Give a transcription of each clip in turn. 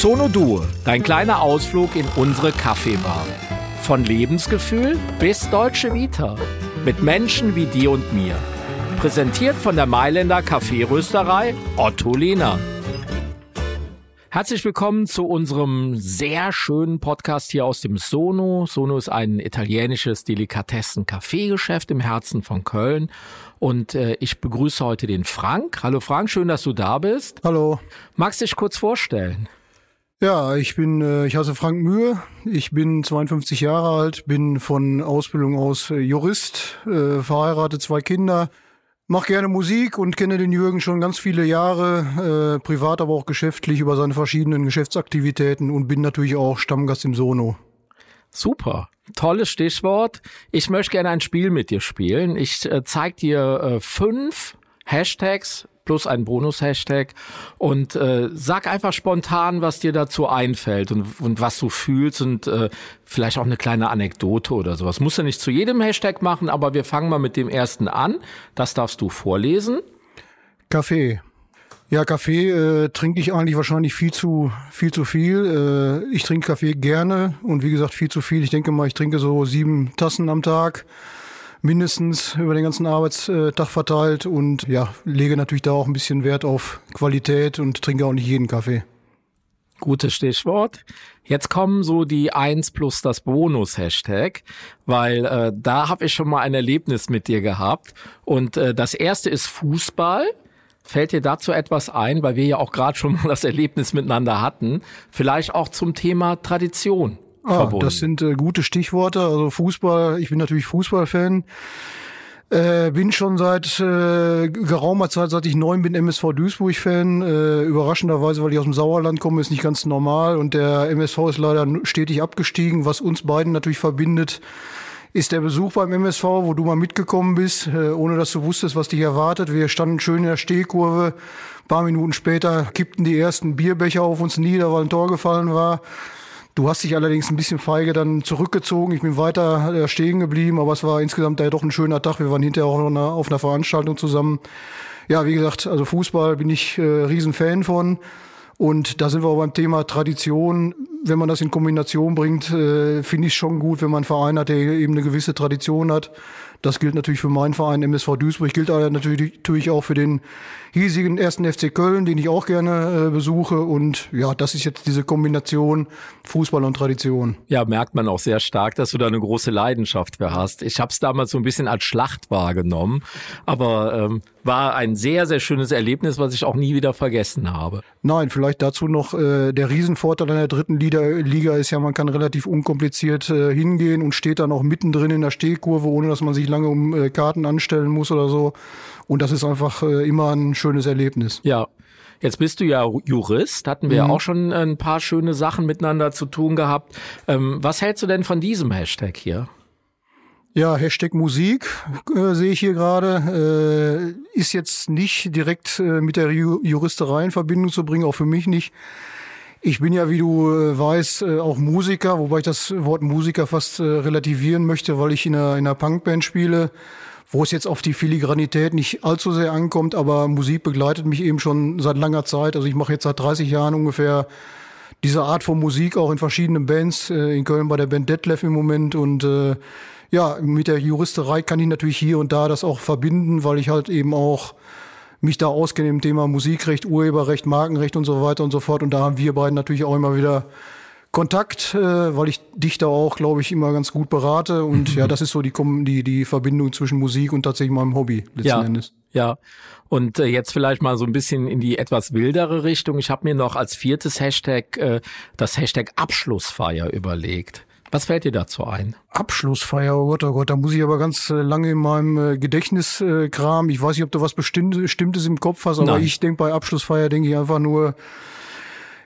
Sono Due, dein kleiner Ausflug in unsere Kaffeebar. Von Lebensgefühl bis Deutsche Vita. Mit Menschen wie dir und mir. Präsentiert von der Mailänder Kaffeerösterei Otto Lehner. Herzlich willkommen zu unserem sehr schönen Podcast hier aus dem Sono. Sono ist ein italienisches Delikatessen-Kaffeegeschäft im Herzen von Köln. Und äh, ich begrüße heute den Frank. Hallo Frank, schön, dass du da bist. Hallo. Magst du dich kurz vorstellen? Ja, ich bin, äh, ich heiße Frank Mühe. Ich bin 52 Jahre alt, bin von Ausbildung aus äh, Jurist, äh, verheiratet, zwei Kinder Mach gerne Musik und kenne den Jürgen schon ganz viele Jahre, äh, privat, aber auch geschäftlich über seine verschiedenen Geschäftsaktivitäten und bin natürlich auch Stammgast im Sono. Super. Tolles Stichwort. Ich möchte gerne ein Spiel mit dir spielen. Ich äh, zeige dir äh, fünf Hashtags plus ein Bonus-Hashtag und äh, sag einfach spontan, was dir dazu einfällt und, und was du fühlst und äh, vielleicht auch eine kleine Anekdote oder sowas. Muss ja nicht zu jedem Hashtag machen, aber wir fangen mal mit dem ersten an. Das darfst du vorlesen. Kaffee. Ja, Kaffee äh, trinke ich eigentlich wahrscheinlich viel zu viel zu viel. Äh, ich trinke Kaffee gerne und wie gesagt viel zu viel. Ich denke mal, ich trinke so sieben Tassen am Tag mindestens über den ganzen Arbeitstag verteilt und ja, lege natürlich da auch ein bisschen Wert auf Qualität und trinke auch nicht jeden Kaffee. Gutes Stichwort. Jetzt kommen so die eins plus das Bonus-Hashtag, weil äh, da habe ich schon mal ein Erlebnis mit dir gehabt. Und äh, das erste ist Fußball. Fällt dir dazu etwas ein, weil wir ja auch gerade schon mal das Erlebnis miteinander hatten? Vielleicht auch zum Thema Tradition. Ah, das sind äh, gute Stichworte. Also Fußball, ich bin natürlich Fußballfan. Äh, bin schon seit äh, geraumer Zeit, seit ich neun bin, MSV Duisburg-Fan. Äh, überraschenderweise, weil ich aus dem Sauerland komme, ist nicht ganz normal. Und der MSV ist leider stetig abgestiegen. Was uns beiden natürlich verbindet, ist der Besuch beim MSV, wo du mal mitgekommen bist, äh, ohne dass du wusstest, was dich erwartet. Wir standen schön in der Stehkurve. Ein paar Minuten später kippten die ersten Bierbecher auf uns nieder, weil ein Tor gefallen war. Du hast dich allerdings ein bisschen feige dann zurückgezogen. Ich bin weiter äh, stehen geblieben, aber es war insgesamt ja doch ein schöner Tag. Wir waren hinterher auch noch auf einer Veranstaltung zusammen. Ja, wie gesagt, also Fußball bin ich äh, Riesenfan von. Und da sind wir auch beim Thema Tradition. Wenn man das in Kombination bringt, äh, finde ich schon gut, wenn man einen Verein hat, der eben eine gewisse Tradition hat. Das gilt natürlich für meinen Verein MSV Duisburg, gilt aber natürlich auch für den hiesigen ersten FC Köln, den ich auch gerne äh, besuche. Und ja, das ist jetzt diese Kombination Fußball und Tradition. Ja, merkt man auch sehr stark, dass du da eine große Leidenschaft für hast. Ich habe es damals so ein bisschen als Schlacht wahrgenommen, aber ähm, war ein sehr, sehr schönes Erlebnis, was ich auch nie wieder vergessen habe. Nein, vielleicht dazu noch äh, der Riesenvorteil an der dritten Liga, Liga ist ja, man kann relativ unkompliziert äh, hingehen und steht dann auch mittendrin in der Stehkurve, ohne dass man sich lange um äh, Karten anstellen muss oder so. Und das ist einfach äh, immer ein schönes Erlebnis. Ja. Jetzt bist du ja Jurist, hatten wir mhm. ja auch schon ein paar schöne Sachen miteinander zu tun gehabt. Ähm, was hältst du denn von diesem Hashtag hier? Ja, Hashtag Musik äh, sehe ich hier gerade. Äh, ist jetzt nicht direkt äh, mit der Juristerei in Verbindung zu bringen, auch für mich nicht. Ich bin ja, wie du äh, weißt, äh, auch Musiker, wobei ich das Wort Musiker fast äh, relativieren möchte, weil ich in einer, in einer Punkband spiele, wo es jetzt auf die Filigranität nicht allzu sehr ankommt, aber Musik begleitet mich eben schon seit langer Zeit. Also ich mache jetzt seit 30 Jahren ungefähr diese Art von Musik auch in verschiedenen Bands, in Köln bei der Band Detlef im Moment und ja, mit der Juristerei kann ich natürlich hier und da das auch verbinden, weil ich halt eben auch mich da auskenne im Thema Musikrecht, Urheberrecht, Markenrecht und so weiter und so fort. Und da haben wir beiden natürlich auch immer wieder Kontakt, äh, weil ich dich da auch, glaube ich, immer ganz gut berate. Und ja, das ist so die, die, die Verbindung zwischen Musik und tatsächlich meinem Hobby letzten ja, Endes. Ja, und äh, jetzt vielleicht mal so ein bisschen in die etwas wildere Richtung. Ich habe mir noch als viertes Hashtag äh, das Hashtag Abschlussfeier überlegt. Was fällt dir dazu ein? Abschlussfeier, oh Gott, oh Gott, da muss ich aber ganz äh, lange in meinem äh, Gedächtnis äh, kramen. Ich weiß nicht, ob du was Bestimmtes im Kopf hast, aber Nein. ich denke bei Abschlussfeier, denke ich einfach nur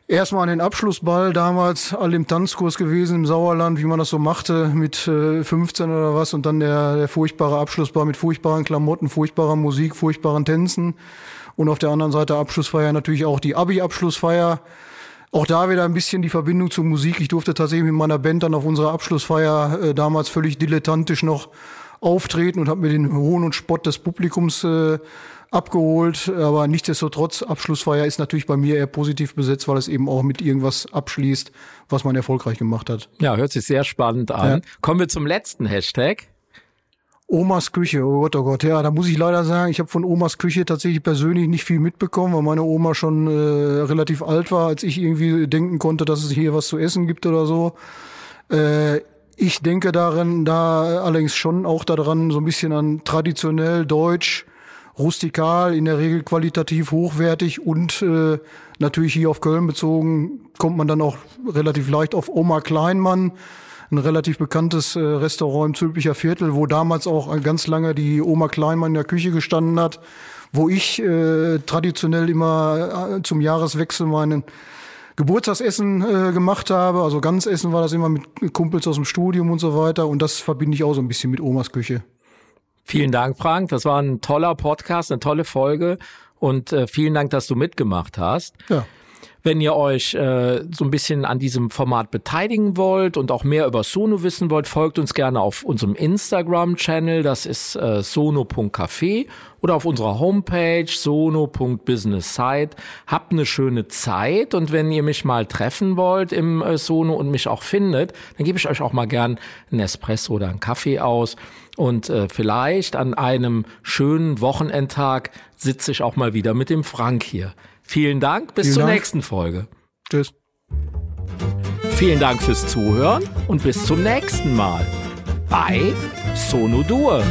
erstmal an den Abschlussball, damals all im Tanzkurs gewesen im Sauerland, wie man das so machte, mit äh, 15 oder was und dann der, der furchtbare Abschlussball mit furchtbaren Klamotten, furchtbarer Musik, furchtbaren Tänzen und auf der anderen Seite Abschlussfeier natürlich auch die Abi-Abschlussfeier auch da wieder ein bisschen die Verbindung zur Musik. Ich durfte tatsächlich mit meiner Band dann auf unserer Abschlussfeier äh, damals völlig dilettantisch noch auftreten und habe mir den Hohn und Spott des Publikums äh, abgeholt. Aber nichtsdestotrotz, Abschlussfeier ist natürlich bei mir eher positiv besetzt, weil es eben auch mit irgendwas abschließt, was man erfolgreich gemacht hat. Ja, hört sich sehr spannend an. Ja. Kommen wir zum letzten Hashtag. Omas Küche, oh Gott, oh Gott. Ja, da muss ich leider sagen, ich habe von Omas Küche tatsächlich persönlich nicht viel mitbekommen, weil meine Oma schon äh, relativ alt war, als ich irgendwie denken konnte, dass es hier was zu essen gibt oder so. Äh, ich denke darin, da allerdings schon auch daran, so ein bisschen an traditionell deutsch, rustikal, in der Regel qualitativ hochwertig und äh, natürlich hier auf Köln bezogen, kommt man dann auch relativ leicht auf Oma Kleinmann ein relativ bekanntes äh, Restaurant im Zülpicher Viertel, wo damals auch ganz lange die Oma Kleinmann in der Küche gestanden hat, wo ich äh, traditionell immer äh, zum Jahreswechsel meinen Geburtstagsessen äh, gemacht habe. Also ganz Essen war das immer mit Kumpels aus dem Studium und so weiter. Und das verbinde ich auch so ein bisschen mit Omas Küche. Vielen Dank, Frank. Das war ein toller Podcast, eine tolle Folge. Und äh, vielen Dank, dass du mitgemacht hast. Ja. Wenn ihr euch äh, so ein bisschen an diesem Format beteiligen wollt und auch mehr über Sono wissen wollt, folgt uns gerne auf unserem Instagram-Channel, das ist äh, sono.café oder auf unserer Homepage sono.businesssite. Habt eine schöne Zeit und wenn ihr mich mal treffen wollt im äh, Sono und mich auch findet, dann gebe ich euch auch mal gern einen Espresso oder einen Kaffee aus. Und äh, vielleicht an einem schönen Wochenendtag sitze ich auch mal wieder mit dem Frank hier. Vielen Dank, bis Vielen zur Dank. nächsten Folge. Tschüss. Vielen Dank fürs Zuhören und bis zum nächsten Mal bei Sono Dur.